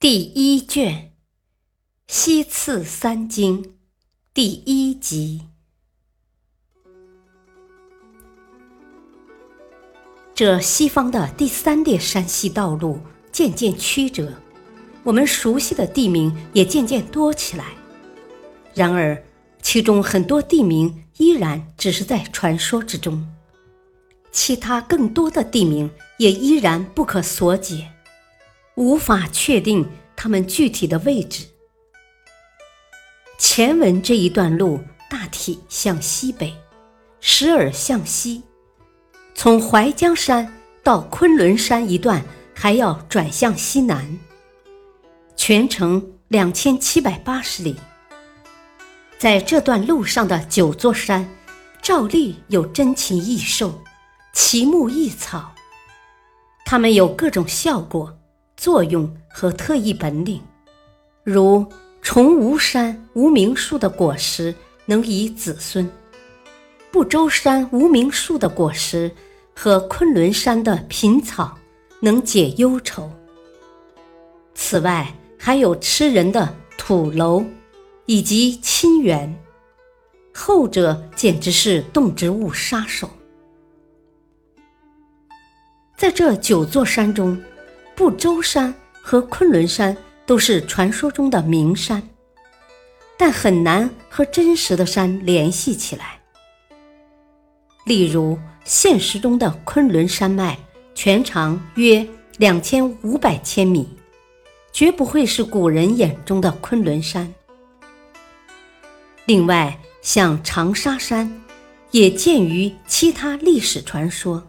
第一卷《西次三经》第一集。这西方的第三列山系道路渐渐曲折，我们熟悉的地名也渐渐多起来。然而，其中很多地名依然只是在传说之中，其他更多的地名也依然不可所解。无法确定它们具体的位置。前文这一段路大体向西北，时而向西，从淮江山到昆仑山一段还要转向西南，全程两千七百八十里。在这段路上的九座山，照例有珍禽异兽、奇木异草，它们有各种效果。作用和特异本领，如崇吾山无名树的果实能以子孙，不周山无名树的果实和昆仑山的品草能解忧愁。此外，还有吃人的土楼以及亲缘，后者简直是动植物杀手。在这九座山中。不周山和昆仑山都是传说中的名山，但很难和真实的山联系起来。例如，现实中的昆仑山脉全长约两千五百千米，绝不会是古人眼中的昆仑山。另外，像长沙山，也见于其他历史传说。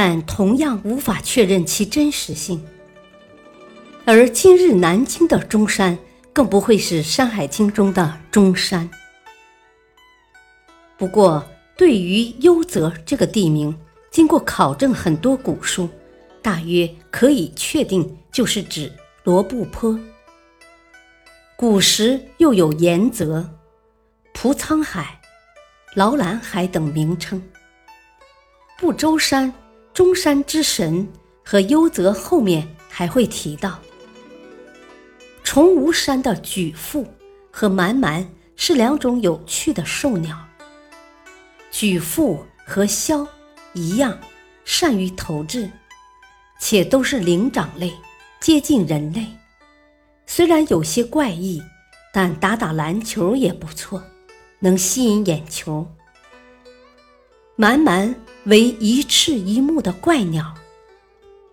但同样无法确认其真实性，而今日南京的中山更不会是《山海经》中的中山。不过，对于幽泽这个地名，经过考证很多古书，大约可以确定就是指罗布泊。古时又有盐泽、蒲沧海、劳兰海等名称。不周山。中山之神和幽泽后面还会提到，崇吾山的举父和蛮蛮是两种有趣的兽鸟。举父和枭一样，善于投掷，且都是灵长类，接近人类。虽然有些怪异，但打打篮球也不错，能吸引眼球。蛮蛮为一翅一目的怪鸟，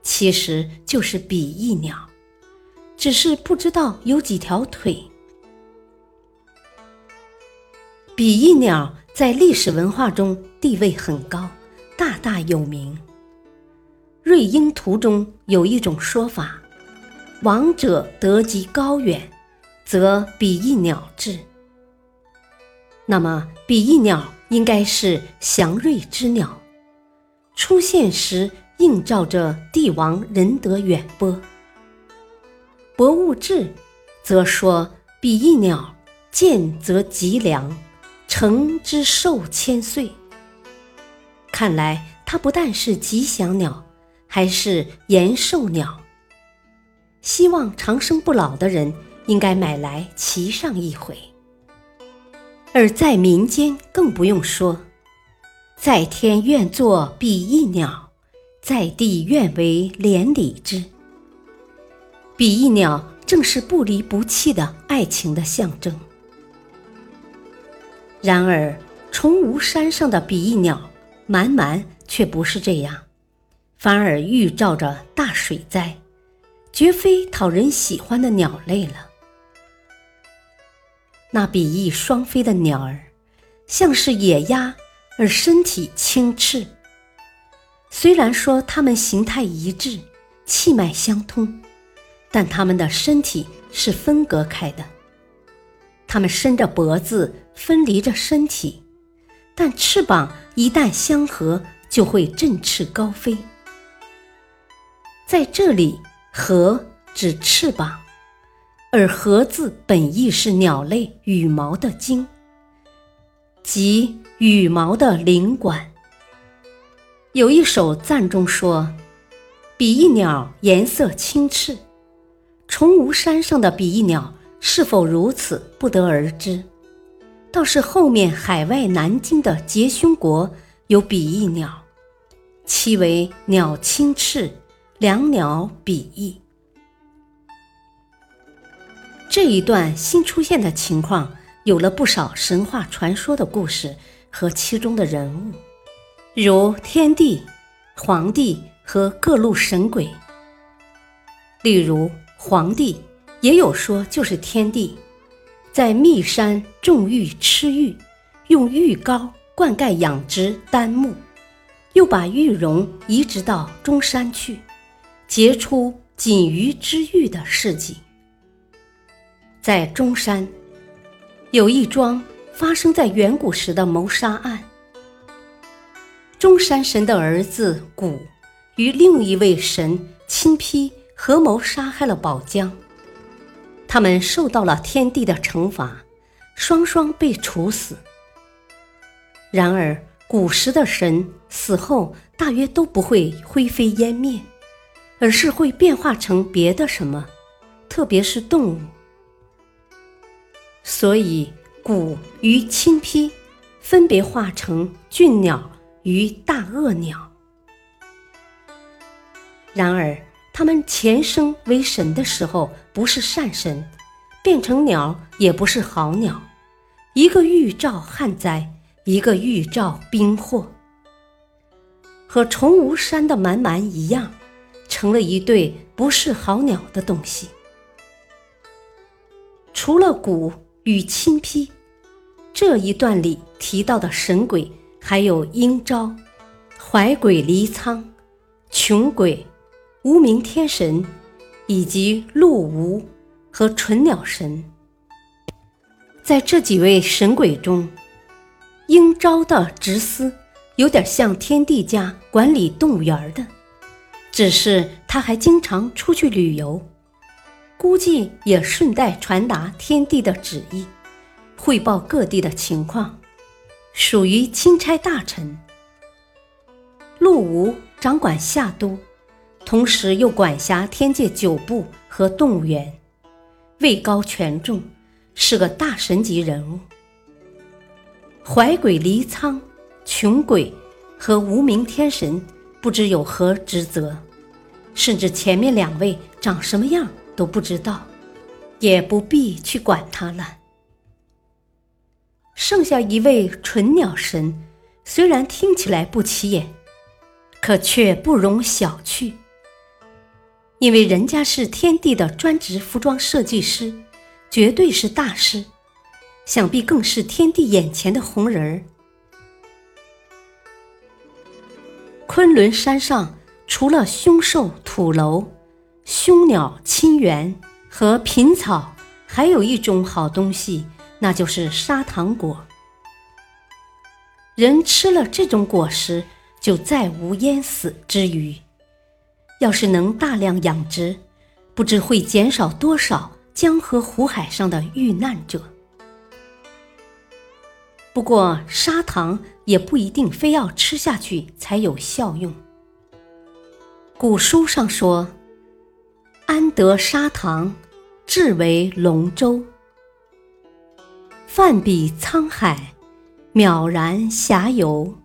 其实就是比翼鸟，只是不知道有几条腿。比翼鸟在历史文化中地位很高，大大有名。《瑞鹰图》中有一种说法：“王者得及高远，则比翼鸟至。”那么，比翼鸟。应该是祥瑞之鸟，出现时映照着帝王仁德远播。《博物志》则说：“比翼鸟见则吉良，成之寿千岁。”看来它不但是吉祥鸟，还是延寿鸟。希望长生不老的人应该买来骑上一回。而在民间更不用说，在天愿作比翼鸟，在地愿为连理枝。比翼鸟正是不离不弃的爱情的象征。然而，崇吾山上的比翼鸟蛮蛮却不是这样，反而预兆着大水灾，绝非讨人喜欢的鸟类了。那比翼双飞的鸟儿，像是野鸭，而身体轻翅。虽然说它们形态一致，气脉相通，但它们的身体是分隔开的。它们伸着脖子，分离着身体，但翅膀一旦相合，就会振翅高飞。在这里，“合”指翅膀，而“禾”字本意是鸟类羽毛的茎，即羽毛的领管。有一首赞中说：“比翼鸟颜色青赤，崇吾山上的比翼鸟是否如此，不得而知。倒是后面海外南京的结胸国有比翼鸟，其为鸟青翅，两鸟比翼。”这一段新出现的情况，有了不少神话传说的故事和其中的人物。如天帝、皇帝和各路神鬼。例如，皇帝也有说就是天帝，在密山种玉吃玉，用玉膏灌溉养殖丹木，又把玉容移植到中山去，结出锦鱼之玉的事迹。在中山，有一桩发生在远古时的谋杀案。中山神的儿子古与另一位神亲批合谋杀害了宝江，他们受到了天帝的惩罚，双双被处死。然而，古时的神死后大约都不会灰飞烟灭，而是会变化成别的什么，特别是动物。所以，古与亲丕分别化成俊鸟。与大恶鸟。然而，他们前生为神的时候不是善神，变成鸟也不是好鸟，一个预兆旱灾，一个预兆兵祸，和崇吾山的蛮蛮一样，成了一对不是好鸟的东西。除了蛊与亲批，这一段里提到的神鬼。还有鹰昭、怀鬼离苍、穷鬼、无名天神，以及陆无和纯鸟神。在这几位神鬼中，鹰昭的职司有点像天帝家管理动物园的，只是他还经常出去旅游，估计也顺带传达天帝的旨意，汇报各地的情况。属于钦差大臣，陆吴掌管夏都，同时又管辖天界九部和动物园，位高权重，是个大神级人物。怀鬼离苍、穷鬼和无名天神不知有何职责，甚至前面两位长什么样都不知道，也不必去管他了。剩下一位纯鸟神，虽然听起来不起眼，可却不容小觑，因为人家是天帝的专职服装设计师，绝对是大师，想必更是天帝眼前的红人儿。昆仑山上除了凶兽土楼、凶鸟青猿和品草，还有一种好东西。那就是砂糖果。人吃了这种果实，就再无淹死之虞。要是能大量养殖，不知会减少多少江河湖海上的遇难者。不过，砂糖也不一定非要吃下去才有效用。古书上说：“安得砂糖，至为龙舟。”泛比沧海，渺然遐游。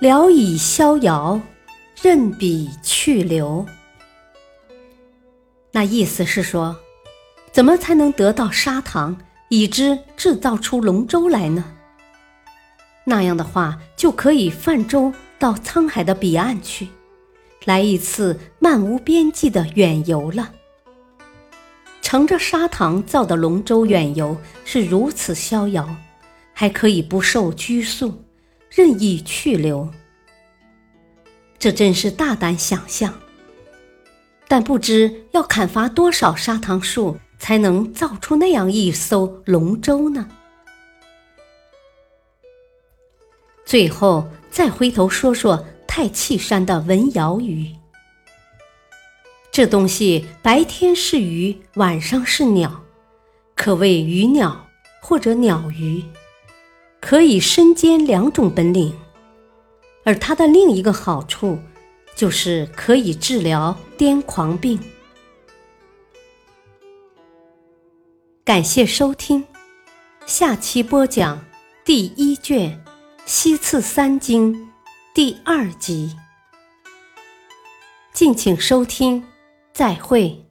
聊以逍遥，任彼去留。那意思是说，怎么才能得到砂糖，以之制造出龙舟来呢？那样的话，就可以泛舟到沧海的彼岸去，来一次漫无边际的远游了。乘着砂糖造的龙舟远游是如此逍遥，还可以不受拘束，任意去留。这真是大胆想象。但不知要砍伐多少砂糖树，才能造出那样一艘龙舟呢？最后，再回头说说太气山的文鳐鱼。这东西白天是鱼，晚上是鸟，可谓鱼鸟或者鸟鱼，可以身兼两种本领。而它的另一个好处，就是可以治疗癫狂病。感谢收听，下期播讲第一卷。西次三经第二集，敬请收听，再会。